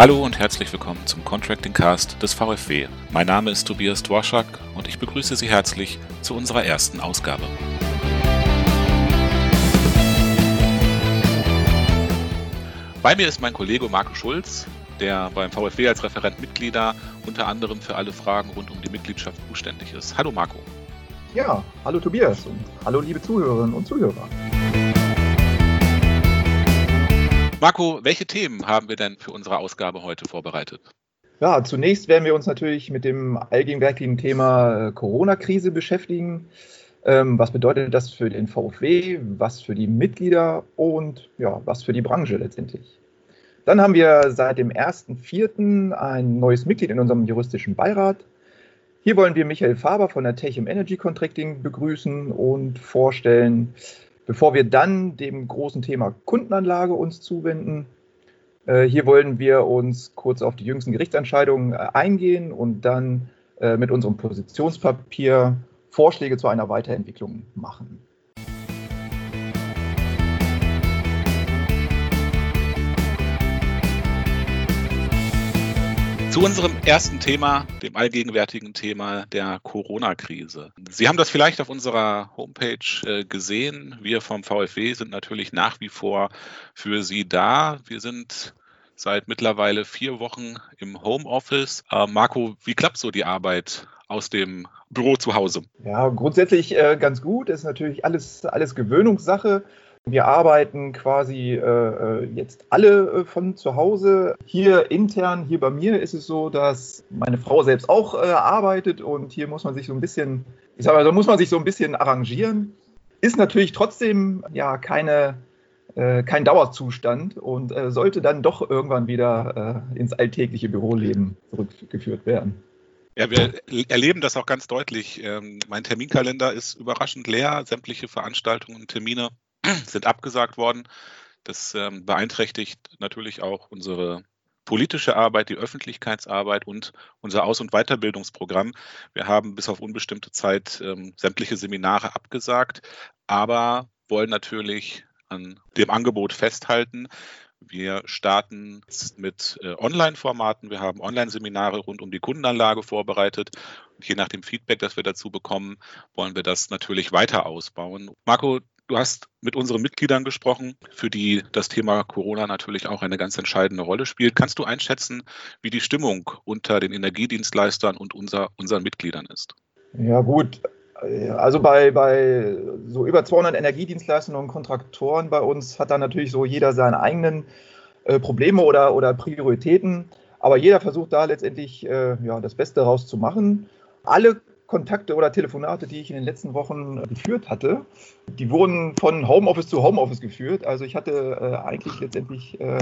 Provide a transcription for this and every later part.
Hallo und herzlich willkommen zum Contracting Cast des VfW. Mein Name ist Tobias Dworschak und ich begrüße Sie herzlich zu unserer ersten Ausgabe. Bei mir ist mein Kollege Marco Schulz, der beim VfW als Referent Mitglieder unter anderem für alle Fragen rund um die Mitgliedschaft zuständig ist. Hallo Marco. Ja, hallo Tobias und hallo liebe Zuhörerinnen und Zuhörer. Marco, welche Themen haben wir denn für unsere Ausgabe heute vorbereitet? Ja, zunächst werden wir uns natürlich mit dem allgegenwärtigen Thema äh, Corona-Krise beschäftigen. Ähm, was bedeutet das für den VfW, was für die Mitglieder und ja, was für die Branche letztendlich? Dann haben wir seit dem 1.4. ein neues Mitglied in unserem juristischen Beirat. Hier wollen wir Michael Faber von der Techim Energy Contracting begrüßen und vorstellen, bevor wir dann dem großen Thema Kundenanlage uns zuwenden. Äh, hier wollen wir uns kurz auf die jüngsten Gerichtsentscheidungen äh, eingehen und dann äh, mit unserem Positionspapier Vorschläge zu einer Weiterentwicklung machen. Zu unserem ersten Thema, dem allgegenwärtigen Thema der Corona-Krise. Sie haben das vielleicht auf unserer Homepage äh, gesehen. Wir vom VfW sind natürlich nach wie vor für Sie da. Wir sind seit mittlerweile vier Wochen im Homeoffice. Äh, Marco, wie klappt so die Arbeit aus dem Büro zu Hause? Ja, grundsätzlich äh, ganz gut. Das ist natürlich alles, alles Gewöhnungssache. Wir arbeiten quasi äh, äh, jetzt alle äh, von zu Hause. Hier intern, hier bei mir ist es so, dass meine Frau selbst auch äh, arbeitet und hier muss man sich so ein bisschen, ich sag mal, da muss man sich so ein bisschen arrangieren. Ist natürlich trotzdem ja keine, äh, kein Dauerzustand und äh, sollte dann doch irgendwann wieder ins alltägliche Büroleben zurückgeführt werden. Ja, wir erleben das auch ganz deutlich. Ähm, mein Terminkalender ist überraschend leer. Sämtliche Veranstaltungen und Termine sind abgesagt worden. Das ähm, beeinträchtigt natürlich auch unsere politische Arbeit, die Öffentlichkeitsarbeit und unser Aus- und Weiterbildungsprogramm. Wir haben bis auf unbestimmte Zeit ähm, sämtliche Seminare abgesagt, aber wollen natürlich an dem Angebot festhalten. Wir starten mit äh, Online-Formaten. Wir haben Online-Seminare rund um die Kundenanlage vorbereitet. Und je nach dem Feedback, das wir dazu bekommen, wollen wir das natürlich weiter ausbauen. Marco, Du hast mit unseren Mitgliedern gesprochen, für die das Thema Corona natürlich auch eine ganz entscheidende Rolle spielt. Kannst du einschätzen, wie die Stimmung unter den Energiedienstleistern und unser, unseren Mitgliedern ist? Ja, gut. Also bei, bei so über 200 Energiedienstleistern und Kontraktoren bei uns hat da natürlich so jeder seine eigenen äh, Probleme oder, oder Prioritäten. Aber jeder versucht da letztendlich äh, ja, das Beste rauszumachen. Alle Kontakte oder Telefonate, die ich in den letzten Wochen geführt hatte, die wurden von Homeoffice zu Homeoffice geführt. Also ich hatte äh, eigentlich letztendlich äh,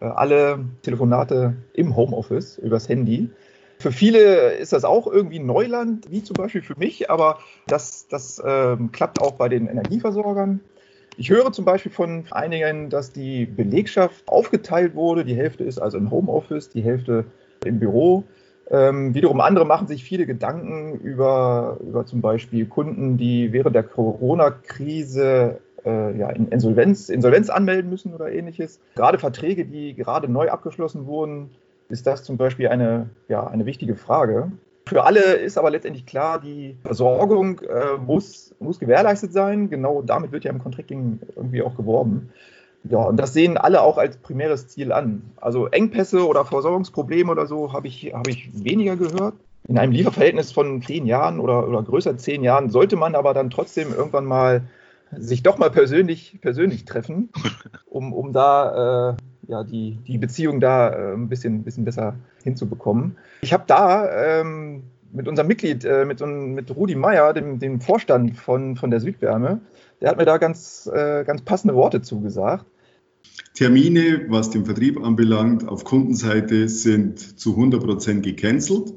äh, alle Telefonate im Homeoffice übers Handy. Für viele ist das auch irgendwie Neuland, wie zum Beispiel für mich, aber das, das ähm, klappt auch bei den Energieversorgern. Ich höre zum Beispiel von einigen, dass die Belegschaft aufgeteilt wurde. Die Hälfte ist also im Homeoffice, die Hälfte im Büro. Ähm, wiederum andere machen sich viele Gedanken über, über zum Beispiel Kunden, die während der Corona-Krise äh, ja, in Insolvenz, Insolvenz anmelden müssen oder ähnliches. Gerade Verträge, die gerade neu abgeschlossen wurden, ist das zum Beispiel eine, ja, eine wichtige Frage. Für alle ist aber letztendlich klar, die Versorgung äh, muss, muss gewährleistet sein. Genau damit wird ja im Contracting irgendwie auch geworben. Ja, und das sehen alle auch als primäres Ziel an. Also Engpässe oder Versorgungsprobleme oder so habe ich, hab ich weniger gehört. In einem Lieferverhältnis von zehn Jahren oder, oder größer zehn Jahren sollte man aber dann trotzdem irgendwann mal sich doch mal persönlich, persönlich treffen, um, um da äh, ja, die, die Beziehung da äh, ein bisschen, bisschen besser hinzubekommen. Ich habe da ähm, mit unserem Mitglied, äh, mit, mit Rudi Meyer, dem, dem Vorstand von, von der Südwärme, der hat mir da ganz, äh, ganz passende Worte zugesagt. Termine, was den Vertrieb anbelangt, auf Kundenseite sind zu 100 Prozent gecancelt.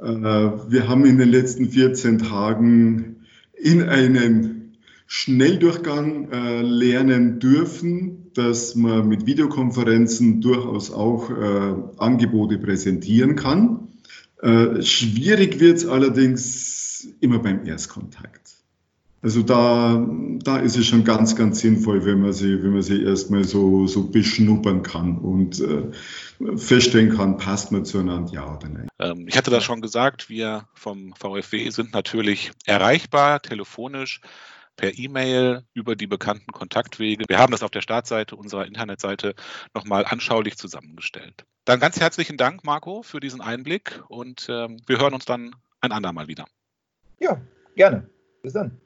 Äh, wir haben in den letzten 14 Tagen in einem Schnelldurchgang äh, lernen dürfen, dass man mit Videokonferenzen durchaus auch äh, Angebote präsentieren kann. Schwierig wird es allerdings immer beim Erstkontakt. Also da, da ist es schon ganz, ganz sinnvoll, wenn man sie, wenn man sie erstmal so, so beschnuppern kann und äh, feststellen kann, passt man zueinander, ja oder nein. Ähm, ich hatte das schon gesagt, wir vom VfW sind natürlich erreichbar, telefonisch per E-Mail über die bekannten Kontaktwege. Wir haben das auf der Startseite unserer Internetseite nochmal anschaulich zusammengestellt. Dann ganz herzlichen Dank, Marco, für diesen Einblick und ähm, wir hören uns dann ein andermal wieder. Ja, gerne. Bis dann.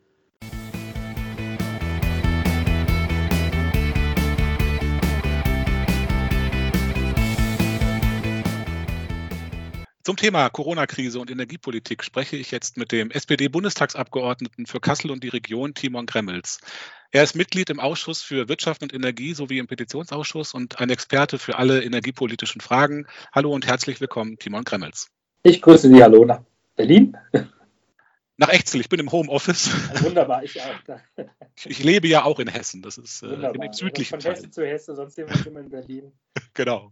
Zum Thema Corona-Krise und Energiepolitik spreche ich jetzt mit dem SPD-Bundestagsabgeordneten für Kassel und die Region, Timon Gremmels. Er ist Mitglied im Ausschuss für Wirtschaft und Energie sowie im Petitionsausschuss und ein Experte für alle energiepolitischen Fragen. Hallo und herzlich willkommen, Timon Gremmels. Ich grüße Sie, hallo nach Berlin. Nach Echzel, ich bin im Homeoffice. Wunderbar, ich auch. Ich lebe ja auch in Hessen, das ist äh, im südlichen Von Hessen zu Hessen, sonst sind wir immer in Berlin. genau.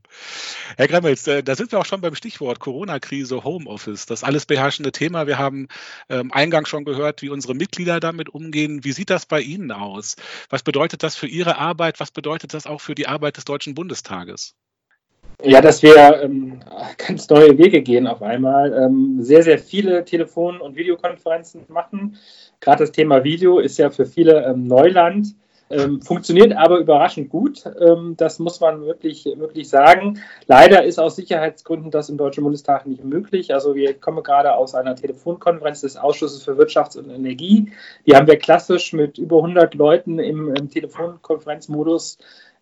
Herr Gremmels, äh, da sind wir auch schon beim Stichwort Corona-Krise, Homeoffice, das alles beherrschende Thema. Wir haben ähm, eingangs schon gehört, wie unsere Mitglieder damit umgehen. Wie sieht das bei Ihnen aus? Was bedeutet das für Ihre Arbeit? Was bedeutet das auch für die Arbeit des Deutschen Bundestages? Ja, dass wir ähm, ganz neue Wege gehen auf einmal. Ähm, sehr, sehr viele Telefon- und Videokonferenzen machen. Gerade das Thema Video ist ja für viele ähm, Neuland. Ähm, funktioniert aber überraschend gut. Ähm, das muss man wirklich, wirklich sagen. Leider ist aus Sicherheitsgründen das im Deutschen Bundestag nicht möglich. Also wir kommen gerade aus einer Telefonkonferenz des Ausschusses für Wirtschaft und Energie. Die haben wir klassisch mit über 100 Leuten im, im Telefonkonferenzmodus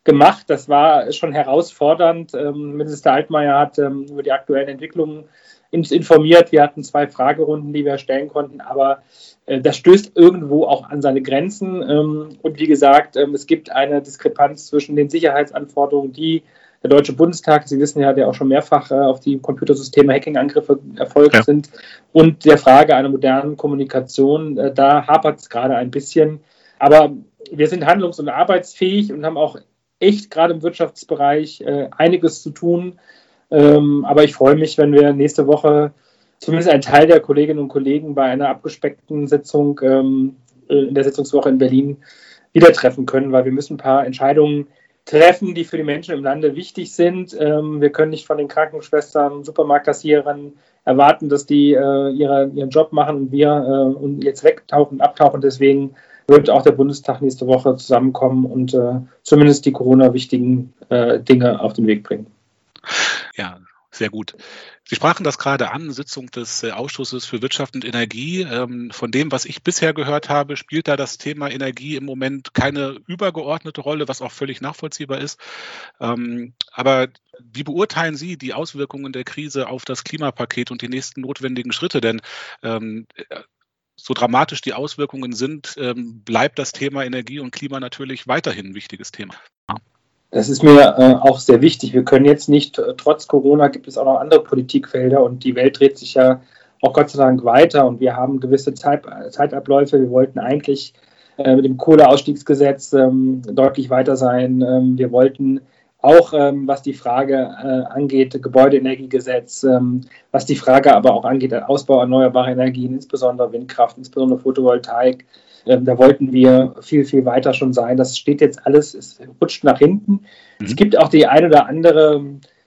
gemacht. Das war schon herausfordernd. Ähm, Minister Altmaier hat ähm, über die aktuellen Entwicklungen uns informiert. Wir hatten zwei Fragerunden, die wir stellen konnten, aber äh, das stößt irgendwo auch an seine Grenzen. Ähm, und wie gesagt, ähm, es gibt eine Diskrepanz zwischen den Sicherheitsanforderungen, die der Deutsche Bundestag, Sie wissen ja, der auch schon mehrfach äh, auf die Computersysteme Hacking-Angriffe erfolgt ja. sind, und der Frage einer modernen Kommunikation. Äh, da hapert es gerade ein bisschen. Aber wir sind handlungs- und arbeitsfähig und haben auch echt gerade im Wirtschaftsbereich äh, einiges zu tun. Ähm, aber ich freue mich, wenn wir nächste Woche zumindest einen Teil der Kolleginnen und Kollegen bei einer abgespeckten Sitzung ähm, in der Sitzungswoche in Berlin wieder treffen können, weil wir müssen ein paar Entscheidungen treffen, die für die Menschen im Lande wichtig sind. Ähm, wir können nicht von den Krankenschwestern, Supermarktkassierern erwarten, dass die äh, ihre, ihren Job machen und wir äh, und jetzt wegtauchen, abtauchen. Deswegen wird auch der Bundestag nächste Woche zusammenkommen und äh, zumindest die Corona-wichtigen äh, Dinge auf den Weg bringen. Ja, sehr gut. Sie sprachen das gerade an, Sitzung des äh, Ausschusses für Wirtschaft und Energie. Ähm, von dem, was ich bisher gehört habe, spielt da das Thema Energie im Moment keine übergeordnete Rolle, was auch völlig nachvollziehbar ist. Ähm, aber wie beurteilen Sie die Auswirkungen der Krise auf das Klimapaket und die nächsten notwendigen Schritte? Denn ähm, so dramatisch die Auswirkungen sind, ähm, bleibt das Thema Energie und Klima natürlich weiterhin ein wichtiges Thema. Das ist mir äh, auch sehr wichtig. Wir können jetzt nicht, äh, trotz Corona gibt es auch noch andere Politikfelder und die Welt dreht sich ja auch Gott sei Dank weiter und wir haben gewisse Zeit, Zeitabläufe. Wir wollten eigentlich äh, mit dem Kohleausstiegsgesetz ähm, deutlich weiter sein. Ähm, wir wollten auch ähm, was die Frage äh, angeht, Gebäudeenergiegesetz, ähm, was die Frage aber auch angeht, Ausbau erneuerbarer Energien, insbesondere Windkraft, insbesondere Photovoltaik. Ähm, da wollten wir viel, viel weiter schon sein. Das steht jetzt alles, es rutscht nach hinten. Mhm. Es gibt auch die ein oder andere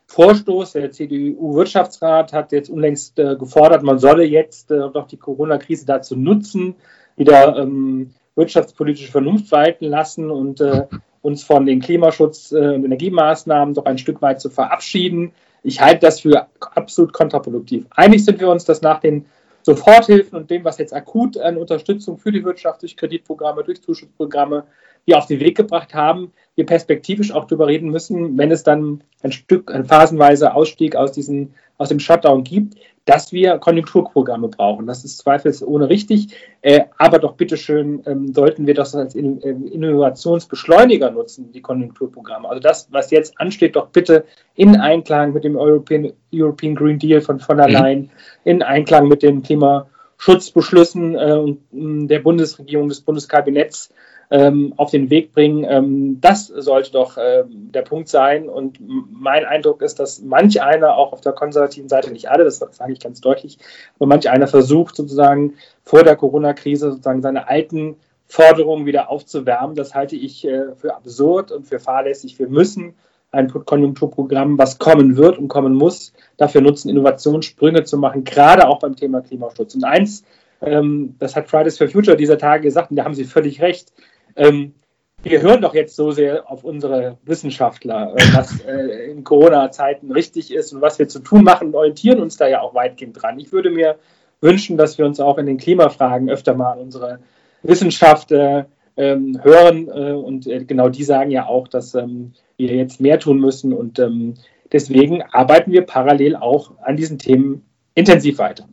Vorstoß. Der CDU-Wirtschaftsrat hat jetzt unlängst äh, gefordert, man solle jetzt äh, doch die Corona-Krise dazu nutzen, wieder ähm, wirtschaftspolitische Vernunft walten lassen und äh, uns von den Klimaschutz- äh, und Energiemaßnahmen doch ein Stück weit zu verabschieden. Ich halte das für absolut kontraproduktiv. Einig sind wir uns, dass nach den Soforthilfen und dem, was jetzt akut an Unterstützung für die Wirtschaft durch Kreditprogramme, durch Zuschussprogramme wir auf den Weg gebracht haben, wir perspektivisch auch darüber reden müssen, wenn es dann ein Stück, ein phasenweise Ausstieg aus, diesen, aus dem Shutdown gibt, dass wir Konjunkturprogramme brauchen. Das ist zweifelsohne richtig. Äh, aber doch bitteschön ähm, sollten wir das als in, äh, Innovationsbeschleuniger nutzen, die Konjunkturprogramme. Also das, was jetzt ansteht, doch bitte in Einklang mit dem European, European Green Deal von von der mhm. Leyen, in Einklang mit den Klima- Klimaschutzbeschlüssen äh, der Bundesregierung, des Bundeskabinetts ähm, auf den Weg bringen. Ähm, das sollte doch äh, der Punkt sein. Und mein Eindruck ist, dass manch einer auch auf der konservativen Seite, nicht alle, das sage ich ganz deutlich, aber manch einer versucht sozusagen vor der Corona-Krise sozusagen seine alten Forderungen wieder aufzuwärmen. Das halte ich äh, für absurd und für fahrlässig. Wir müssen ein Konjunkturprogramm, was kommen wird und kommen muss, dafür nutzen, Innovationssprünge zu machen, gerade auch beim Thema Klimaschutz. Und eins, ähm, das hat Fridays for Future dieser Tage gesagt, und da haben Sie völlig recht, ähm, wir hören doch jetzt so sehr auf unsere Wissenschaftler, äh, was äh, in Corona-Zeiten richtig ist und was wir zu tun machen orientieren uns da ja auch weitgehend dran. Ich würde mir wünschen, dass wir uns auch in den Klimafragen öfter mal unsere Wissenschaft äh, ähm, hören. Äh, und äh, genau die sagen ja auch, dass ähm, wir jetzt mehr tun müssen. Und ähm, deswegen arbeiten wir parallel auch an diesen Themen intensiv weiter.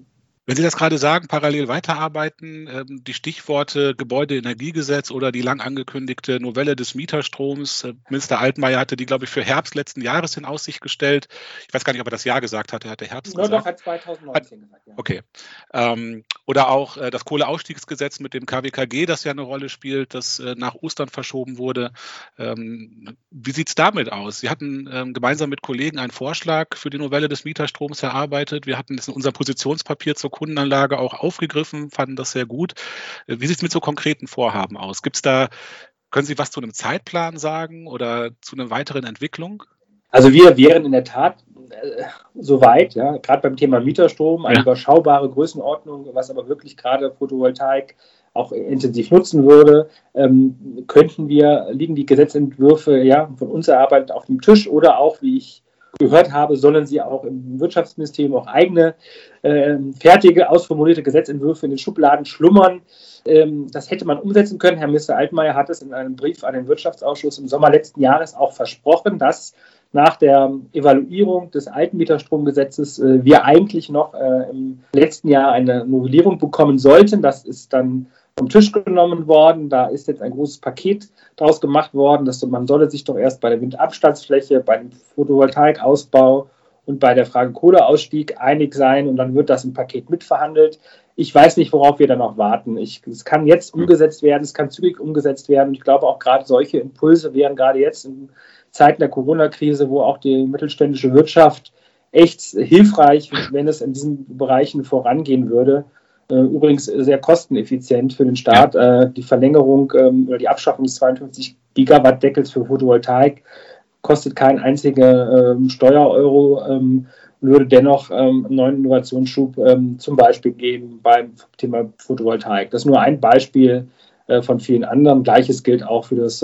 Wenn Sie das gerade sagen, parallel weiterarbeiten, ähm, die Stichworte Gebäudeenergiegesetz oder die lang angekündigte Novelle des Mieterstroms, äh, Minister Altmaier hatte die, glaube ich, für Herbst letzten Jahres in Aussicht gestellt. Ich weiß gar nicht, ob er das Jahr gesagt hatte, er hatte Herbst Nur gesagt. Doch, hat 2019 gesagt, ja. Okay. Ähm, oder auch äh, das Kohleausstiegsgesetz mit dem KWKG, das ja eine Rolle spielt, das äh, nach Ostern verschoben wurde. Ähm, wie sieht es damit aus? Sie hatten gemeinsam mit Kollegen einen Vorschlag für die Novelle des Mieterstroms erarbeitet. Wir hatten es in unserem Positionspapier zur Kundenanlage auch aufgegriffen, fanden das sehr gut. Wie sieht es mit so konkreten Vorhaben aus? Gibt es da, können Sie was zu einem Zeitplan sagen oder zu einer weiteren Entwicklung? Also wir wären in der Tat äh, soweit, ja, gerade beim Thema Mieterstrom, eine ja. überschaubare Größenordnung, was aber wirklich gerade Photovoltaik auch intensiv nutzen würde, ähm, könnten wir, liegen die Gesetzentwürfe ja von uns erarbeitet auf dem Tisch oder auch, wie ich gehört habe, sollen sie auch im Wirtschaftsministerium auch eigene äh, fertige, ausformulierte Gesetzentwürfe in den Schubladen schlummern. Ähm, das hätte man umsetzen können. Herr Minister Altmaier hat es in einem Brief an den Wirtschaftsausschuss im Sommer letzten Jahres auch versprochen, dass nach der Evaluierung des alten Mieterstromgesetzes äh, wir eigentlich noch äh, im letzten Jahr eine Novellierung bekommen sollten. Das ist dann vom Tisch genommen worden. Da ist jetzt ein großes Paket daraus gemacht worden, dass man solle sich doch erst bei der Windabstandsfläche, bei dem Photovoltaikausbau und bei der Frage Kohleausstieg einig sein und dann wird das im Paket mitverhandelt. Ich weiß nicht, worauf wir dann noch warten. Ich, es kann jetzt umgesetzt werden, es kann zügig umgesetzt werden. Ich glaube auch gerade solche Impulse wären gerade jetzt in Zeiten der Corona-Krise, wo auch die mittelständische Wirtschaft echt hilfreich, wenn es in diesen Bereichen vorangehen würde. Äh, übrigens sehr kosteneffizient für den Staat. Ja. Äh, die Verlängerung ähm, oder die Abschaffung des 52 Gigawatt Deckels für Photovoltaik kostet keinen einzigen ähm, Steuereuro ähm, und würde dennoch einen neuen Innovationsschub zum Beispiel geben beim Thema Photovoltaik. Das ist nur ein Beispiel äh, von vielen anderen. Gleiches gilt auch für das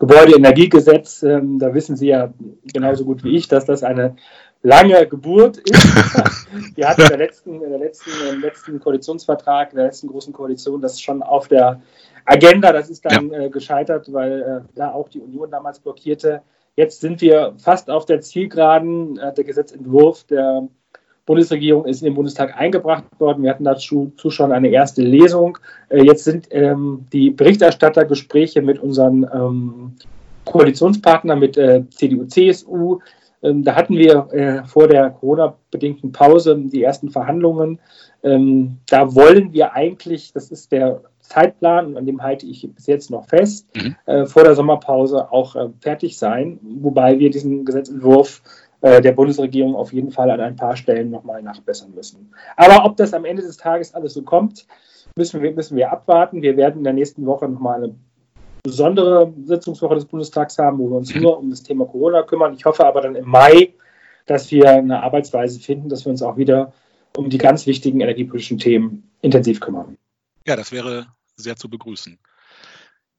Gebäudeenergiegesetz. da wissen Sie ja genauso gut wie ich, dass das eine lange Geburt ist. Wir hatten in der letzten, in der letzten, im letzten Koalitionsvertrag, in der letzten großen Koalition, das schon auf der Agenda. Das ist dann ja. äh, gescheitert, weil äh, da auch die Union damals blockierte. Jetzt sind wir fast auf der Zielgeraden. Äh, der Gesetzentwurf der Bundesregierung ist in den Bundestag eingebracht worden. Wir hatten dazu schon eine erste Lesung. Äh, jetzt sind ähm, die Berichterstattergespräche mit unseren ähm, Koalitionspartnern, mit äh, CDU, CSU, da hatten wir äh, vor der Corona-bedingten Pause die ersten Verhandlungen. Ähm, da wollen wir eigentlich, das ist der Zeitplan, an dem halte ich bis jetzt noch fest, mhm. äh, vor der Sommerpause auch äh, fertig sein, wobei wir diesen Gesetzentwurf äh, der Bundesregierung auf jeden Fall an ein paar Stellen nochmal nachbessern müssen. Aber ob das am Ende des Tages alles so kommt, müssen wir, müssen wir abwarten. Wir werden in der nächsten Woche nochmal eine besondere Sitzungswoche des Bundestags haben, wo wir uns nur um das Thema Corona kümmern. Ich hoffe aber dann im Mai, dass wir eine Arbeitsweise finden, dass wir uns auch wieder um die ganz wichtigen energiepolitischen Themen intensiv kümmern. Ja, das wäre sehr zu begrüßen.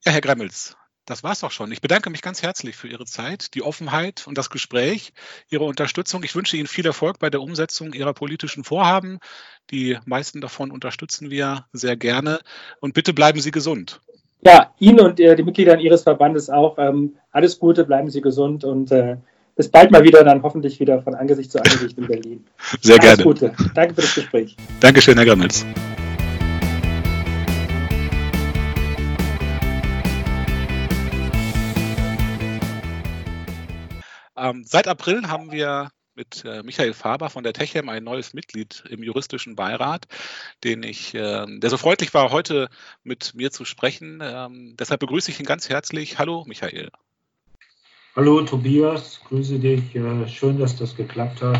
Ja, Herr Gremmels, das war's auch schon. Ich bedanke mich ganz herzlich für Ihre Zeit, die Offenheit und das Gespräch, Ihre Unterstützung. Ich wünsche Ihnen viel Erfolg bei der Umsetzung Ihrer politischen Vorhaben. Die meisten davon unterstützen wir sehr gerne. Und bitte bleiben Sie gesund. Ja, Ihnen und äh, den Mitgliedern Ihres Verbandes auch ähm, alles Gute, bleiben Sie gesund und äh, bis bald mal wieder, dann hoffentlich wieder von Angesicht zu Angesicht in Berlin. Sehr alles gerne. Gute. Danke für das Gespräch. Dankeschön, Herr Gammels. Ähm, seit April haben wir mit äh, Michael Faber von der Techem, ein neues Mitglied im juristischen Beirat, den ich, äh, der so freundlich war, heute mit mir zu sprechen. Ähm, deshalb begrüße ich ihn ganz herzlich. Hallo, Michael. Hallo, Tobias. Grüße dich. Äh, schön, dass das geklappt hat.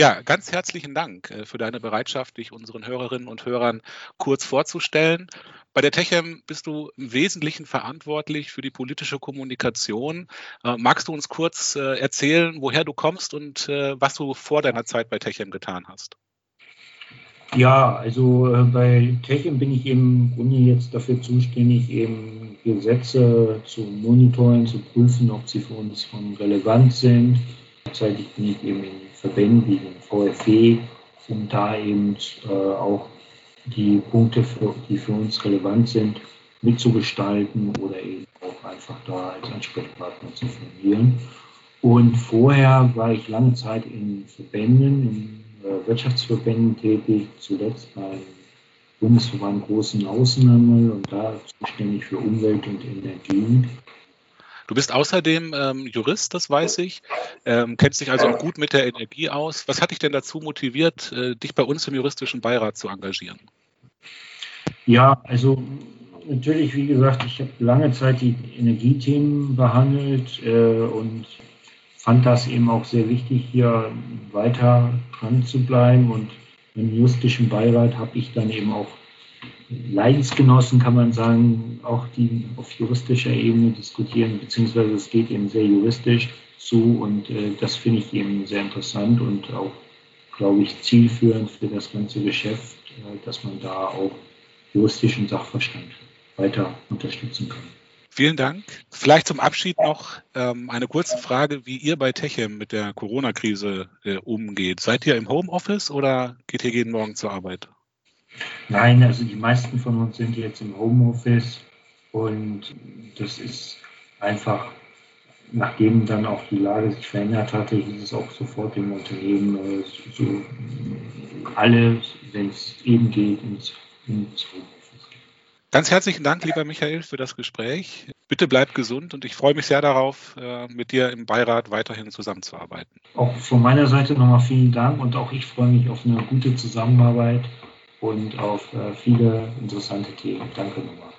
Ja, ganz herzlichen Dank äh, für deine Bereitschaft, dich unseren Hörerinnen und Hörern kurz vorzustellen. Bei der Techem bist du im Wesentlichen verantwortlich für die politische Kommunikation. Äh, magst du uns kurz äh, erzählen, woher du kommst und was du vor deiner Zeit bei Techem getan hast? Ja, also bei Techem bin ich im Grunde jetzt dafür zuständig, eben Gesetze zu monitoren, zu prüfen, ob sie für uns von relevant sind. Gleichzeitig bin ich eben in Verbänden wie den VfW, um da eben äh, auch die Punkte, die für uns relevant sind, mitzugestalten oder eben auch einfach da als Ansprechpartner zu fungieren. Und vorher war ich lange Zeit in Verbänden, in äh, Wirtschaftsverbänden tätig, zuletzt beim Bundesverband Großen Außenhandel und da zuständig für Umwelt und Energie. Du bist außerdem ähm, Jurist, das weiß ich, ähm, kennst dich also auch gut mit der Energie aus. Was hat dich denn dazu motiviert, äh, dich bei uns im juristischen Beirat zu engagieren? Ja, also natürlich, wie gesagt, ich habe lange Zeit die Energiethemen behandelt äh, und fand das eben auch sehr wichtig, hier weiter dran zu bleiben. Und im juristischen Beirat habe ich dann eben auch Leidensgenossen, kann man sagen, auch die auf juristischer Ebene diskutieren, beziehungsweise es geht eben sehr juristisch zu und äh, das finde ich eben sehr interessant und auch, glaube ich, zielführend für das ganze Geschäft, äh, dass man da auch juristischen Sachverstand weiter unterstützen kann. Vielen Dank. Vielleicht zum Abschied noch ähm, eine kurze Frage, wie ihr bei Techem mit der Corona-Krise äh, umgeht. Seid ihr im Homeoffice oder geht ihr jeden Morgen zur Arbeit? Nein, also die meisten von uns sind jetzt im Homeoffice und das ist einfach, nachdem dann auch die Lage sich verändert hatte, hieß es auch sofort im Unternehmen, äh, so alle, wenn es eben geht, ins, ins Homeoffice. Ganz herzlichen Dank, lieber Michael, für das Gespräch. Bitte bleib gesund und ich freue mich sehr darauf, äh, mit dir im Beirat weiterhin zusammenzuarbeiten. Auch von meiner Seite nochmal vielen Dank und auch ich freue mich auf eine gute Zusammenarbeit und auf äh, viele interessante Themen. Danke nochmal.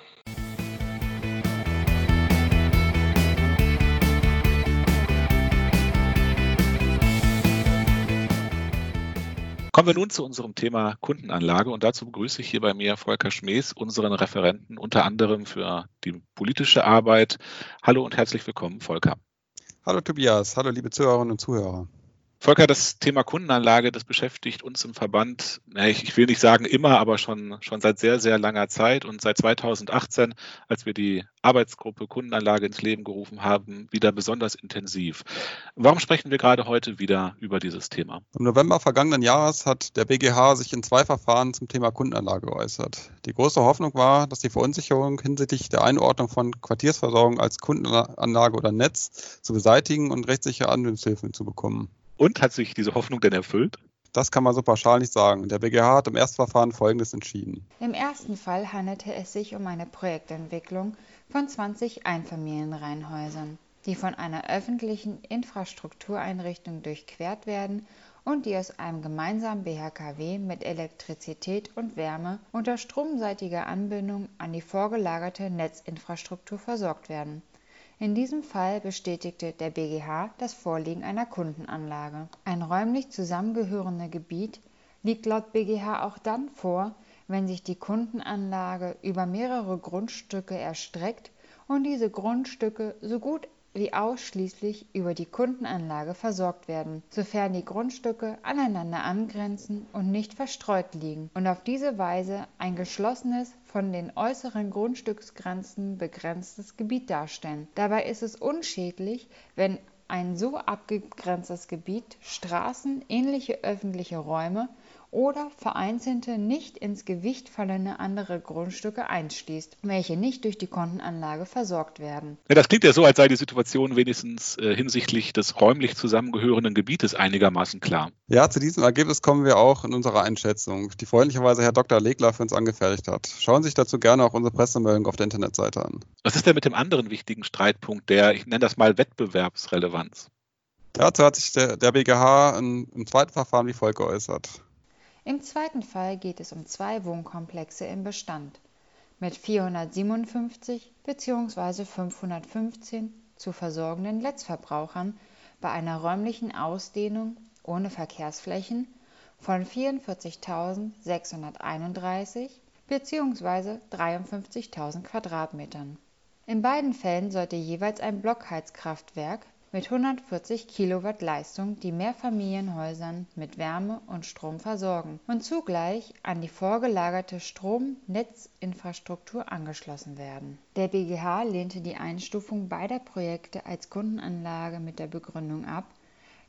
Kommen wir nun zu unserem Thema Kundenanlage und dazu begrüße ich hier bei mir Volker Schmees, unseren Referenten unter anderem für die politische Arbeit. Hallo und herzlich willkommen, Volker. Hallo Tobias, hallo liebe Zuhörerinnen und Zuhörer. Volker, das Thema Kundenanlage, das beschäftigt uns im Verband, ich will nicht sagen immer, aber schon, schon seit sehr, sehr langer Zeit und seit 2018, als wir die Arbeitsgruppe Kundenanlage ins Leben gerufen haben, wieder besonders intensiv. Warum sprechen wir gerade heute wieder über dieses Thema? Im November vergangenen Jahres hat der BGH sich in zwei Verfahren zum Thema Kundenanlage geäußert. Die große Hoffnung war, dass die Verunsicherung hinsichtlich der Einordnung von Quartiersversorgung als Kundenanlage oder Netz zu beseitigen und rechtssichere Anwendungshilfen zu bekommen. Und hat sich diese Hoffnung denn erfüllt? Das kann man so pauschal nicht sagen. Der BGH hat im Erstverfahren Folgendes entschieden. Im ersten Fall handelte es sich um eine Projektentwicklung von 20 Einfamilienreihenhäusern, die von einer öffentlichen Infrastruktureinrichtung durchquert werden und die aus einem gemeinsamen BHKW mit Elektrizität und Wärme unter stromseitiger Anbindung an die vorgelagerte Netzinfrastruktur versorgt werden in diesem Fall bestätigte der BGH das Vorliegen einer Kundenanlage. Ein räumlich zusammengehörende Gebiet liegt laut BGH auch dann vor, wenn sich die Kundenanlage über mehrere Grundstücke erstreckt und diese Grundstücke so gut wie ausschließlich über die Kundenanlage versorgt werden, sofern die Grundstücke aneinander angrenzen und nicht verstreut liegen und auf diese Weise ein geschlossenes, von den äußeren Grundstücksgrenzen begrenztes Gebiet darstellen. Dabei ist es unschädlich, wenn ein so abgegrenztes Gebiet Straßen, ähnliche öffentliche Räume oder vereinzelte nicht ins Gewicht fallende andere Grundstücke einschließt, welche nicht durch die Kontenanlage versorgt werden. Ja, das klingt ja so, als sei die Situation wenigstens äh, hinsichtlich des räumlich zusammengehörenden Gebietes einigermaßen klar. Ja, zu diesem Ergebnis kommen wir auch in unserer Einschätzung, die freundlicherweise Herr Dr. Legler für uns angefertigt hat. Schauen Sie sich dazu gerne auch unsere Pressemeldung auf der Internetseite an. Was ist denn mit dem anderen wichtigen Streitpunkt der, ich nenne das mal Wettbewerbsrelevanz? Dazu hat sich der, der BGH in, im zweiten Verfahren wie folgt geäußert. Im zweiten Fall geht es um zwei Wohnkomplexe im Bestand mit 457 bzw. 515 zu versorgenden Letztverbrauchern bei einer räumlichen Ausdehnung ohne Verkehrsflächen von 44.631 bzw. 53.000 Quadratmetern. In beiden Fällen sollte jeweils ein Blockheizkraftwerk mit 140 Kilowatt Leistung die Mehrfamilienhäusern mit Wärme und Strom versorgen und zugleich an die vorgelagerte Stromnetzinfrastruktur angeschlossen werden. Der BGH lehnte die Einstufung beider Projekte als Kundenanlage mit der Begründung ab,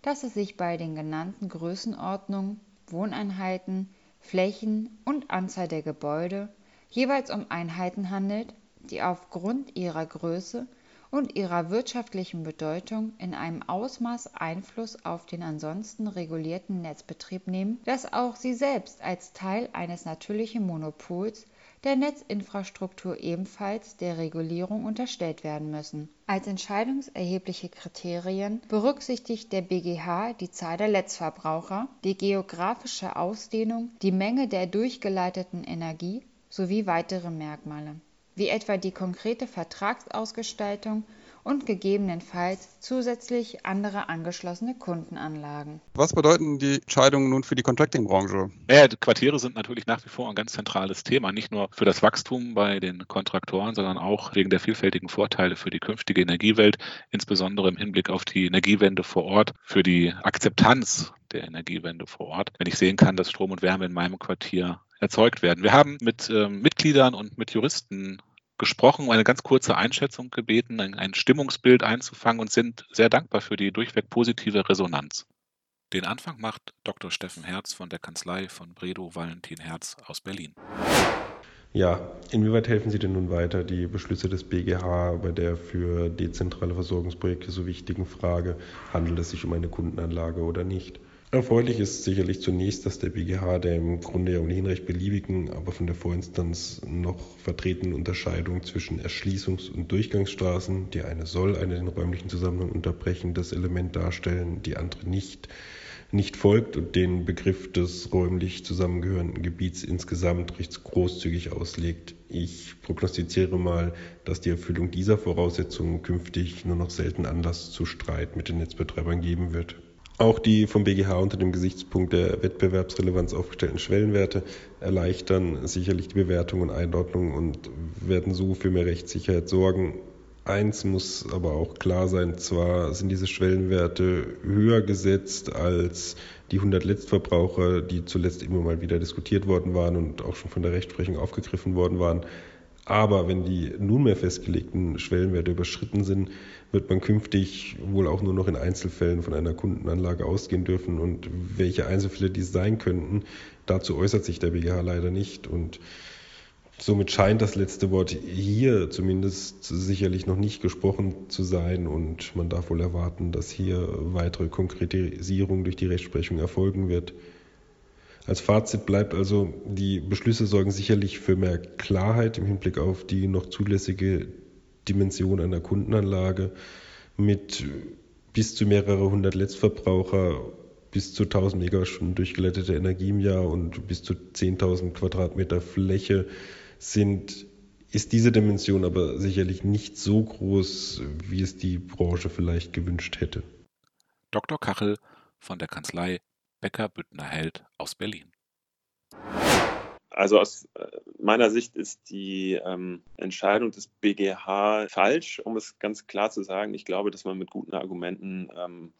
dass es sich bei den genannten Größenordnungen, Wohneinheiten, Flächen und Anzahl der Gebäude jeweils um Einheiten handelt, die aufgrund ihrer Größe und ihrer wirtschaftlichen Bedeutung in einem Ausmaß Einfluss auf den ansonsten regulierten Netzbetrieb nehmen, dass auch sie selbst als Teil eines natürlichen Monopols der Netzinfrastruktur ebenfalls der Regulierung unterstellt werden müssen. Als entscheidungserhebliche Kriterien berücksichtigt der BGH die Zahl der Letztverbraucher, die geografische Ausdehnung, die Menge der durchgeleiteten Energie sowie weitere Merkmale wie etwa die konkrete Vertragsausgestaltung und gegebenenfalls zusätzlich andere angeschlossene Kundenanlagen. Was bedeuten die Entscheidungen nun für die Contracting-Branche? Ja, Quartiere sind natürlich nach wie vor ein ganz zentrales Thema, nicht nur für das Wachstum bei den Kontraktoren, sondern auch wegen der vielfältigen Vorteile für die künftige Energiewelt, insbesondere im Hinblick auf die Energiewende vor Ort, für die Akzeptanz der Energiewende vor Ort. Wenn ich sehen kann, dass Strom und Wärme in meinem Quartier erzeugt werden. Wir haben mit äh, Mitgliedern und mit Juristen gesprochen, eine ganz kurze Einschätzung gebeten, ein, ein Stimmungsbild einzufangen und sind sehr dankbar für die durchweg positive Resonanz. Den Anfang macht Dr. Steffen Herz von der Kanzlei von Bredow Valentin Herz aus Berlin. Ja, inwieweit helfen Sie denn nun weiter die Beschlüsse des BGH bei der für dezentrale Versorgungsprojekte so wichtigen Frage, handelt es sich um eine Kundenanlage oder nicht? Erfreulich ist sicherlich zunächst, dass der BGH der im Grunde ja ohnehin recht beliebigen, aber von der Vorinstanz noch vertretenen Unterscheidung zwischen Erschließungs- und Durchgangsstraßen, die eine soll eine den räumlichen Zusammenhang unterbrechendes Element darstellen, die andere nicht, nicht folgt und den Begriff des räumlich zusammengehörenden Gebiets insgesamt recht großzügig auslegt. Ich prognostiziere mal, dass die Erfüllung dieser Voraussetzungen künftig nur noch selten Anlass zu Streit mit den Netzbetreibern geben wird. Auch die vom BGH unter dem Gesichtspunkt der Wettbewerbsrelevanz aufgestellten Schwellenwerte erleichtern sicherlich die Bewertung und Einordnung und werden so für mehr Rechtssicherheit sorgen. Eins muss aber auch klar sein, zwar sind diese Schwellenwerte höher gesetzt als die 100 Letztverbraucher, die zuletzt immer mal wieder diskutiert worden waren und auch schon von der Rechtsprechung aufgegriffen worden waren. Aber wenn die nunmehr festgelegten Schwellenwerte überschritten sind, wird man künftig wohl auch nur noch in Einzelfällen von einer Kundenanlage ausgehen dürfen. Und welche Einzelfälle dies sein könnten, dazu äußert sich der BGH leider nicht. Und somit scheint das letzte Wort hier zumindest sicherlich noch nicht gesprochen zu sein. Und man darf wohl erwarten, dass hier weitere Konkretisierung durch die Rechtsprechung erfolgen wird. Als Fazit bleibt also, die Beschlüsse sorgen sicherlich für mehr Klarheit im Hinblick auf die noch zulässige Dimension einer Kundenanlage mit bis zu mehrere hundert Letztverbraucher, bis zu 1000 Megastunden durchgeleitete Energie im Jahr und bis zu 10.000 Quadratmeter Fläche sind, ist diese Dimension aber sicherlich nicht so groß, wie es die Branche vielleicht gewünscht hätte. Dr. Kachel von der Kanzlei Becker Büttner Held aus Berlin. Also aus äh, meiner Sicht ist die ähm, Entscheidung des BGH falsch, um es ganz klar zu sagen. Ich glaube, dass man mit guten Argumenten ähm,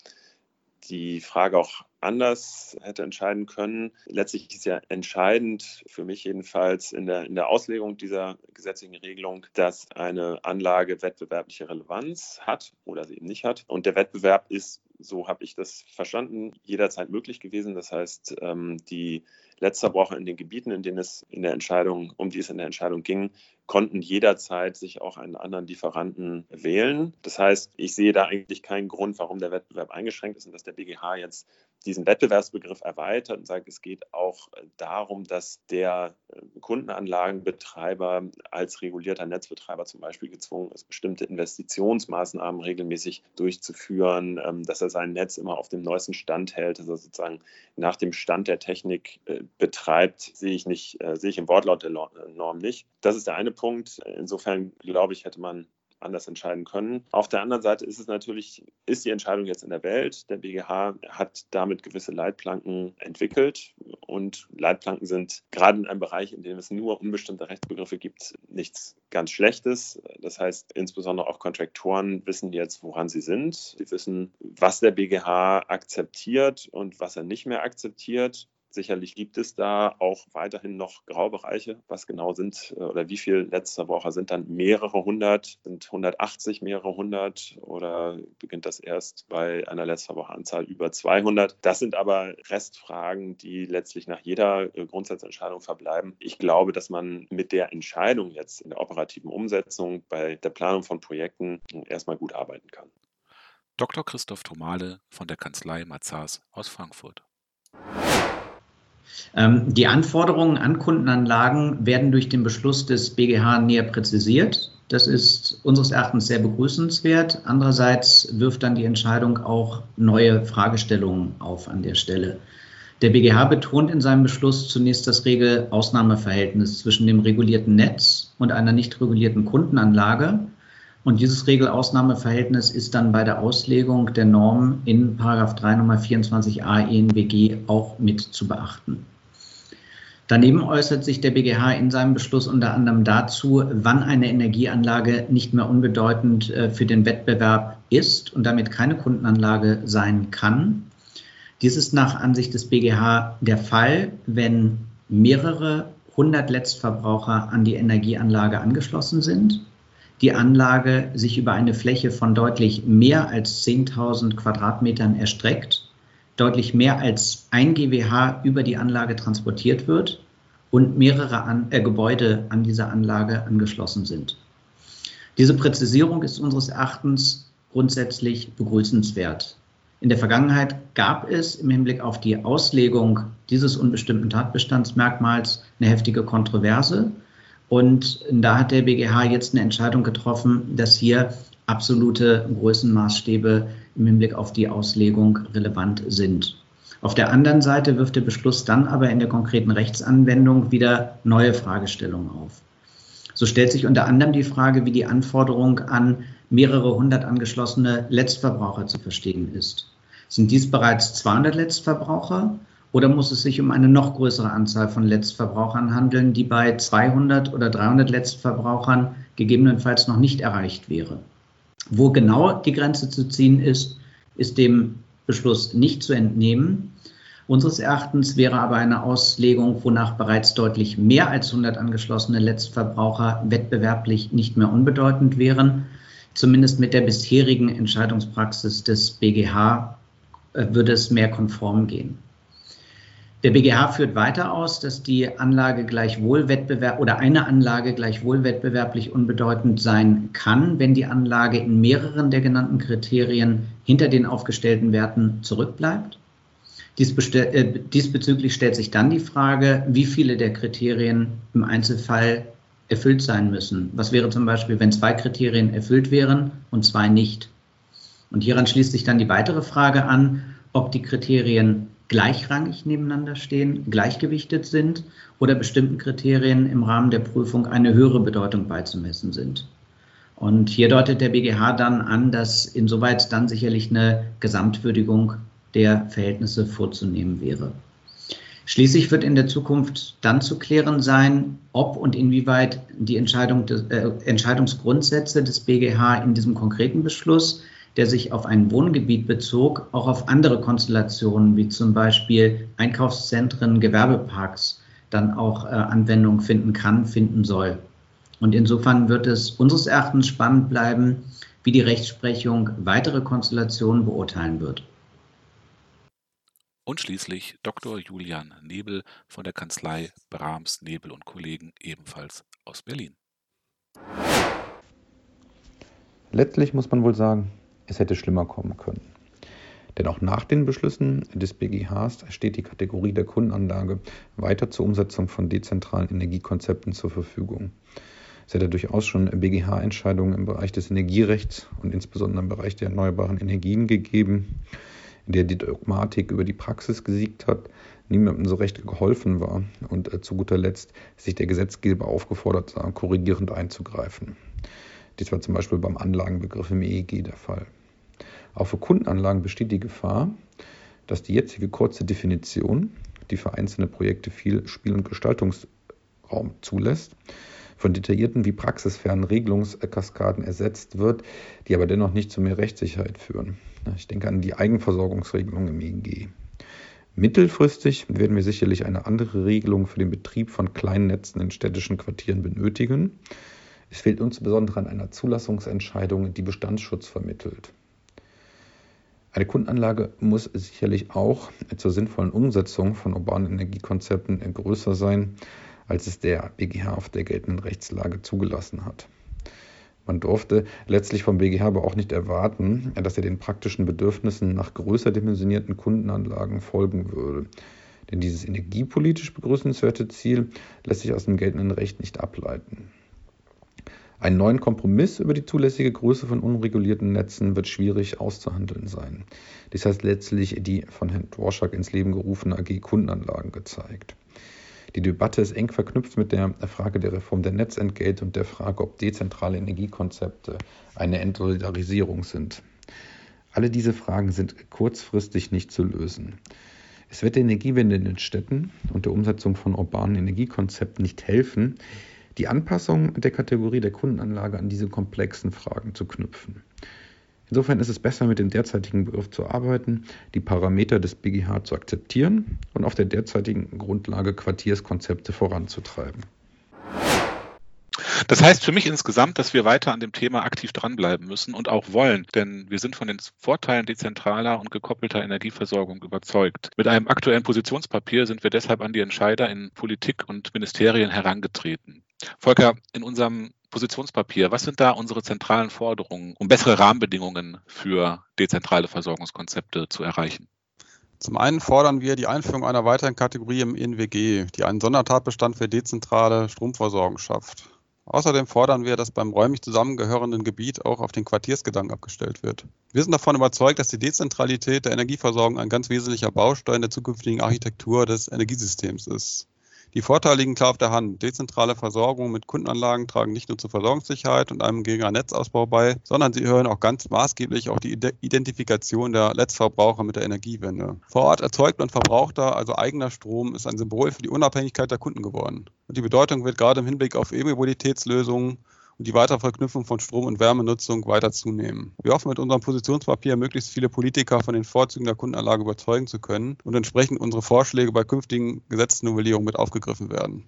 die Frage auch anders hätte entscheiden können. Letztlich ist ja entscheidend, für mich jedenfalls, in der, in der Auslegung dieser gesetzlichen Regelung, dass eine Anlage wettbewerbliche Relevanz hat oder sie eben nicht hat. Und der Wettbewerb ist, so habe ich das verstanden, jederzeit möglich gewesen. Das heißt, ähm, die Letztverbraucher in den Gebieten, in denen es in der Entscheidung, um die es in der Entscheidung ging, konnten jederzeit sich auch einen anderen Lieferanten wählen. Das heißt, ich sehe da eigentlich keinen Grund, warum der Wettbewerb eingeschränkt ist und dass der BGH jetzt diesen Wettbewerbsbegriff erweitert und sagt, es geht auch darum, dass der Kundenanlagenbetreiber als regulierter Netzbetreiber zum Beispiel gezwungen ist, bestimmte Investitionsmaßnahmen regelmäßig durchzuführen, ähm, dass er sein Netz immer auf dem neuesten Stand hält, dass er sozusagen nach dem Stand der Technik äh, betreibt, sehe ich nicht, äh, sehe ich im Wortlaut der Norm nicht. Das ist der eine Punkt. Insofern glaube ich, hätte man anders entscheiden können. Auf der anderen Seite ist es natürlich, ist die Entscheidung jetzt in der Welt. Der BGH hat damit gewisse Leitplanken entwickelt und Leitplanken sind gerade in einem Bereich, in dem es nur unbestimmte Rechtsbegriffe gibt, nichts ganz Schlechtes. Das heißt, insbesondere auch Kontraktoren wissen jetzt, woran sie sind. Sie wissen, was der BGH akzeptiert und was er nicht mehr akzeptiert. Sicherlich gibt es da auch weiterhin noch Graubereiche. Was genau sind äh, oder wie viele Netzverbraucher sind dann mehrere hundert? Sind 180 mehrere hundert oder beginnt das erst bei einer Netzverbraucheranzahl über 200? Das sind aber Restfragen, die letztlich nach jeder äh, Grundsatzentscheidung verbleiben. Ich glaube, dass man mit der Entscheidung jetzt in der operativen Umsetzung bei der Planung von Projekten erstmal gut arbeiten kann. Dr. Christoph Tomale von der Kanzlei Mazars aus Frankfurt. Ähm, die Anforderungen an Kundenanlagen werden durch den Beschluss des BGH näher präzisiert. Das ist unseres Erachtens sehr begrüßenswert. Andererseits wirft dann die Entscheidung auch neue Fragestellungen auf an der Stelle. Der BGH betont in seinem Beschluss zunächst das Regel-Ausnahmeverhältnis zwischen dem regulierten Netz und einer nicht regulierten Kundenanlage. Und dieses Regel-Ausnahmeverhältnis ist dann bei der Auslegung der Norm in 3 Nummer 24a ENBG auch mit zu beachten. Daneben äußert sich der BGH in seinem Beschluss unter anderem dazu, wann eine Energieanlage nicht mehr unbedeutend äh, für den Wettbewerb ist und damit keine Kundenanlage sein kann. Dies ist nach Ansicht des BGH der Fall, wenn mehrere hundert Letztverbraucher an die Energieanlage angeschlossen sind die Anlage sich über eine Fläche von deutlich mehr als 10.000 Quadratmetern erstreckt, deutlich mehr als ein GWH über die Anlage transportiert wird und mehrere an, äh, Gebäude an dieser Anlage angeschlossen sind. Diese Präzisierung ist unseres Erachtens grundsätzlich begrüßenswert. In der Vergangenheit gab es im Hinblick auf die Auslegung dieses unbestimmten Tatbestandsmerkmals eine heftige Kontroverse. Und da hat der BGH jetzt eine Entscheidung getroffen, dass hier absolute Größenmaßstäbe im Hinblick auf die Auslegung relevant sind. Auf der anderen Seite wirft der Beschluss dann aber in der konkreten Rechtsanwendung wieder neue Fragestellungen auf. So stellt sich unter anderem die Frage, wie die Anforderung an mehrere hundert angeschlossene Letztverbraucher zu verstehen ist. Sind dies bereits 200 Letztverbraucher oder muss es sich um eine noch größere Anzahl von Letztverbrauchern handeln, die bei 200 oder 300 Letztverbrauchern gegebenenfalls noch nicht erreicht wäre? Wo genau die Grenze zu ziehen ist, ist dem Beschluss nicht zu entnehmen. Unseres Erachtens wäre aber eine Auslegung, wonach bereits deutlich mehr als 100 angeschlossene Letztverbraucher wettbewerblich nicht mehr unbedeutend wären. Zumindest mit der bisherigen Entscheidungspraxis des BGH äh, würde es mehr konform gehen. Der BGH führt weiter aus, dass die Anlage gleichwohl Wettbewerb oder eine Anlage gleichwohl wettbewerblich unbedeutend sein kann, wenn die Anlage in mehreren der genannten Kriterien hinter den aufgestellten Werten zurückbleibt. Äh, diesbezüglich stellt sich dann die Frage, wie viele der Kriterien im Einzelfall erfüllt sein müssen. Was wäre zum Beispiel, wenn zwei Kriterien erfüllt wären und zwei nicht? Und hieran schließt sich dann die weitere Frage an, ob die Kriterien gleichrangig nebeneinander stehen, gleichgewichtet sind oder bestimmten Kriterien im Rahmen der Prüfung eine höhere Bedeutung beizumessen sind. Und hier deutet der BGH dann an, dass insoweit dann sicherlich eine Gesamtwürdigung der Verhältnisse vorzunehmen wäre. Schließlich wird in der Zukunft dann zu klären sein, ob und inwieweit die Entscheidung des, äh, Entscheidungsgrundsätze des BGH in diesem konkreten Beschluss der sich auf ein Wohngebiet bezog, auch auf andere Konstellationen wie zum Beispiel Einkaufszentren, Gewerbeparks dann auch äh, Anwendung finden kann, finden soll. Und insofern wird es unseres Erachtens spannend bleiben, wie die Rechtsprechung weitere Konstellationen beurteilen wird. Und schließlich Dr. Julian Nebel von der Kanzlei Brahms, Nebel und Kollegen ebenfalls aus Berlin. Letztlich muss man wohl sagen, es hätte schlimmer kommen können. Denn auch nach den Beschlüssen des BGHs steht die Kategorie der Kundenanlage weiter zur Umsetzung von dezentralen Energiekonzepten zur Verfügung. Es ja durchaus schon BGH-Entscheidungen im Bereich des Energierechts und insbesondere im Bereich der erneuerbaren Energien gegeben, in der die Dogmatik über die Praxis gesiegt hat, niemandem so recht geholfen war und äh, zu guter Letzt sich der Gesetzgeber aufgefordert sah, korrigierend einzugreifen. Dies war zum Beispiel beim Anlagenbegriff im EEG der Fall. Auch für Kundenanlagen besteht die Gefahr, dass die jetzige kurze Definition, die für einzelne Projekte viel Spiel- und Gestaltungsraum zulässt, von detaillierten wie praxisfernen Regelungskaskaden ersetzt wird, die aber dennoch nicht zu mehr Rechtssicherheit führen. Ich denke an die Eigenversorgungsregelung im EEG. Mittelfristig werden wir sicherlich eine andere Regelung für den Betrieb von kleinen Netzen in städtischen Quartieren benötigen. Es fehlt insbesondere an einer Zulassungsentscheidung, die Bestandsschutz vermittelt. Eine Kundenanlage muss sicherlich auch zur sinnvollen Umsetzung von urbanen Energiekonzepten größer sein als es der BGH auf der geltenden Rechtslage zugelassen hat. Man durfte letztlich vom BGH aber auch nicht erwarten, dass er den praktischen Bedürfnissen nach größer dimensionierten Kundenanlagen folgen würde. Denn dieses energiepolitisch begrüßenswerte Ziel lässt sich aus dem geltenden Recht nicht ableiten. Einen neuen Kompromiss über die zulässige Größe von unregulierten Netzen wird schwierig auszuhandeln sein. Dies heißt letztlich die von Herrn Dworschak ins Leben gerufene AG Kundenanlagen gezeigt. Die Debatte ist eng verknüpft mit der Frage der Reform der Netzentgelte und der Frage, ob dezentrale Energiekonzepte eine Entsolidarisierung sind. Alle diese Fragen sind kurzfristig nicht zu lösen. Es wird der Energiewende in den Städten und der Umsetzung von urbanen Energiekonzepten nicht helfen, die Anpassung der Kategorie der Kundenanlage an diese komplexen Fragen zu knüpfen. Insofern ist es besser, mit dem derzeitigen Begriff zu arbeiten, die Parameter des BGH zu akzeptieren und auf der derzeitigen Grundlage Quartierskonzepte voranzutreiben. Das heißt für mich insgesamt, dass wir weiter an dem Thema aktiv dranbleiben müssen und auch wollen, denn wir sind von den Vorteilen dezentraler und gekoppelter Energieversorgung überzeugt. Mit einem aktuellen Positionspapier sind wir deshalb an die Entscheider in Politik und Ministerien herangetreten. Volker, in unserem Positionspapier. Was sind da unsere zentralen Forderungen, um bessere Rahmenbedingungen für dezentrale Versorgungskonzepte zu erreichen? Zum einen fordern wir die Einführung einer weiteren Kategorie im INWG, die einen Sondertatbestand für dezentrale Stromversorgung schafft. Außerdem fordern wir, dass beim räumlich zusammengehörenden Gebiet auch auf den Quartiersgedanken abgestellt wird. Wir sind davon überzeugt, dass die Dezentralität der Energieversorgung ein ganz wesentlicher Baustein der zukünftigen Architektur des Energiesystems ist. Die Vorteile liegen klar auf der Hand. Dezentrale Versorgung mit Kundenanlagen tragen nicht nur zur Versorgungssicherheit und einem geringeren Netzausbau bei, sondern sie erhöhen auch ganz maßgeblich auch die Identifikation der Letztverbraucher mit der Energiewende. Vor Ort erzeugter und verbrauchter, also eigener Strom, ist ein Symbol für die Unabhängigkeit der Kunden geworden. Und die Bedeutung wird gerade im Hinblick auf E-Mobilitätslösungen und die Weiterverknüpfung von Strom- und Wärmenutzung weiter zunehmen. Wir hoffen mit unserem Positionspapier möglichst viele Politiker von den Vorzügen der Kundenanlage überzeugen zu können und entsprechend unsere Vorschläge bei künftigen Gesetzesnovellierungen mit aufgegriffen werden.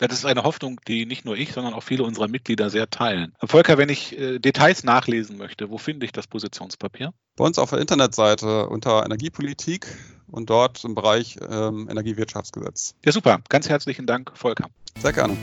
Das ist eine Hoffnung, die nicht nur ich, sondern auch viele unserer Mitglieder sehr teilen. Volker, wenn ich äh, Details nachlesen möchte, wo finde ich das Positionspapier? Bei uns auf der Internetseite unter Energiepolitik und dort im Bereich ähm, Energiewirtschaftsgesetz. Ja, super. Ganz herzlichen Dank, Volker. Sehr gerne.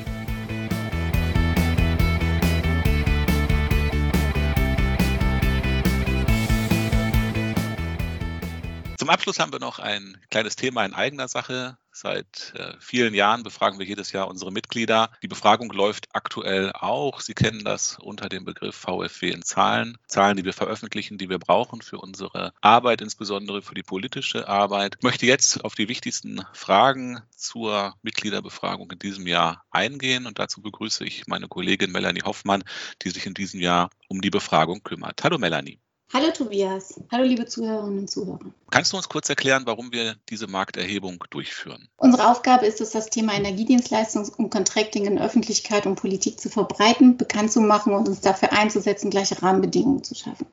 Zum Abschluss haben wir noch ein kleines Thema in eigener Sache. Seit äh, vielen Jahren befragen wir jedes Jahr unsere Mitglieder. Die Befragung läuft aktuell auch. Sie kennen das unter dem Begriff VfW in Zahlen. Zahlen, die wir veröffentlichen, die wir brauchen für unsere Arbeit, insbesondere für die politische Arbeit. Ich möchte jetzt auf die wichtigsten Fragen zur Mitgliederbefragung in diesem Jahr eingehen und dazu begrüße ich meine Kollegin Melanie Hoffmann, die sich in diesem Jahr um die Befragung kümmert. Hallo Melanie. Hallo Tobias. Hallo liebe Zuhörerinnen und Zuhörer. Kannst du uns kurz erklären, warum wir diese Markterhebung durchführen? Unsere Aufgabe ist es, das Thema Energiedienstleistung und Contracting in Öffentlichkeit und Politik zu verbreiten, bekannt zu machen und uns dafür einzusetzen, gleiche Rahmenbedingungen zu schaffen.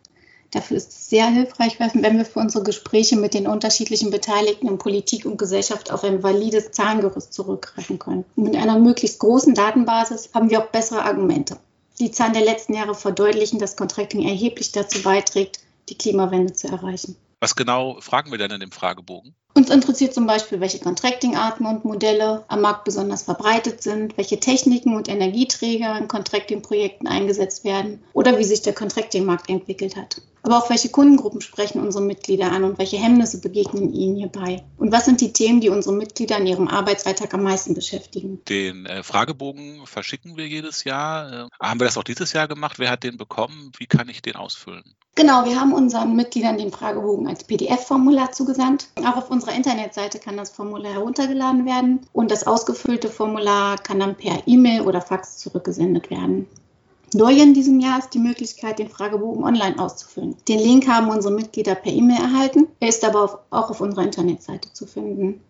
Dafür ist es sehr hilfreich, wenn wir für unsere Gespräche mit den unterschiedlichen Beteiligten in Politik und Gesellschaft auf ein valides Zahlengerüst zurückgreifen können. Und mit einer möglichst großen Datenbasis haben wir auch bessere Argumente. Die Zahlen der letzten Jahre verdeutlichen, dass Contracting erheblich dazu beiträgt, die Klimawende zu erreichen. Was genau fragen wir denn in dem Fragebogen? Uns interessiert zum Beispiel, welche Contracting-Arten und Modelle am Markt besonders verbreitet sind, welche Techniken und Energieträger in Contracting-Projekten eingesetzt werden oder wie sich der Contracting-Markt entwickelt hat. Aber auch welche Kundengruppen sprechen unsere Mitglieder an und welche Hemmnisse begegnen ihnen hierbei? Und was sind die Themen, die unsere Mitglieder in ihrem Arbeitsalltag am meisten beschäftigen? Den äh, Fragebogen verschicken wir jedes Jahr. Äh, haben wir das auch dieses Jahr gemacht? Wer hat den bekommen? Wie kann ich den ausfüllen? Genau, wir haben unseren Mitgliedern den Fragebogen als PDF-Formular zugesandt. Auch auf unserer Internetseite kann das Formular heruntergeladen werden und das ausgefüllte Formular kann dann per E-Mail oder Fax zurückgesendet werden. Neu in diesem Jahr ist die Möglichkeit, den Fragebogen online auszufüllen. Den Link haben unsere Mitglieder per E-Mail erhalten. Er ist aber auch auf unserer Internetseite zu finden.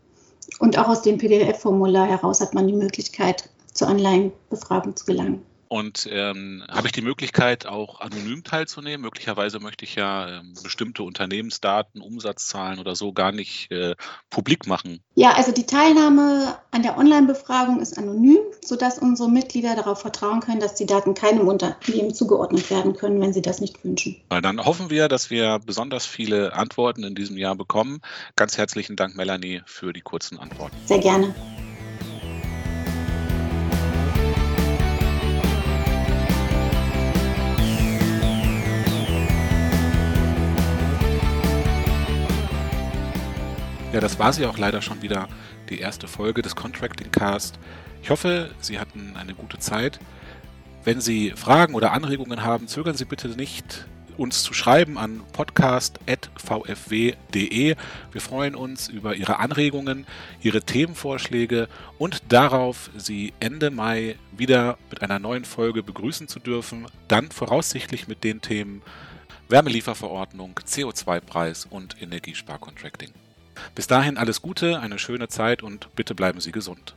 Und auch aus dem PDF-Formular heraus hat man die Möglichkeit, zur Online-Befragung zu gelangen. Und ähm, habe ich die Möglichkeit, auch anonym teilzunehmen? Möglicherweise möchte ich ja ähm, bestimmte Unternehmensdaten, Umsatzzahlen oder so gar nicht äh, publik machen. Ja, also die Teilnahme an der Online-Befragung ist anonym, sodass unsere Mitglieder darauf vertrauen können, dass die Daten keinem Unternehmen zugeordnet werden können, wenn sie das nicht wünschen. Weil dann hoffen wir, dass wir besonders viele Antworten in diesem Jahr bekommen. Ganz herzlichen Dank, Melanie, für die kurzen Antworten. Sehr gerne. Ja, das war sie auch leider schon wieder, die erste Folge des Contracting Cast. Ich hoffe, Sie hatten eine gute Zeit. Wenn Sie Fragen oder Anregungen haben, zögern Sie bitte nicht, uns zu schreiben an podcast.vfw.de. Wir freuen uns über Ihre Anregungen, Ihre Themenvorschläge und darauf, Sie Ende Mai wieder mit einer neuen Folge begrüßen zu dürfen. Dann voraussichtlich mit den Themen Wärmelieferverordnung, CO2-Preis und Energiesparcontracting. Bis dahin alles Gute, eine schöne Zeit und bitte bleiben Sie gesund.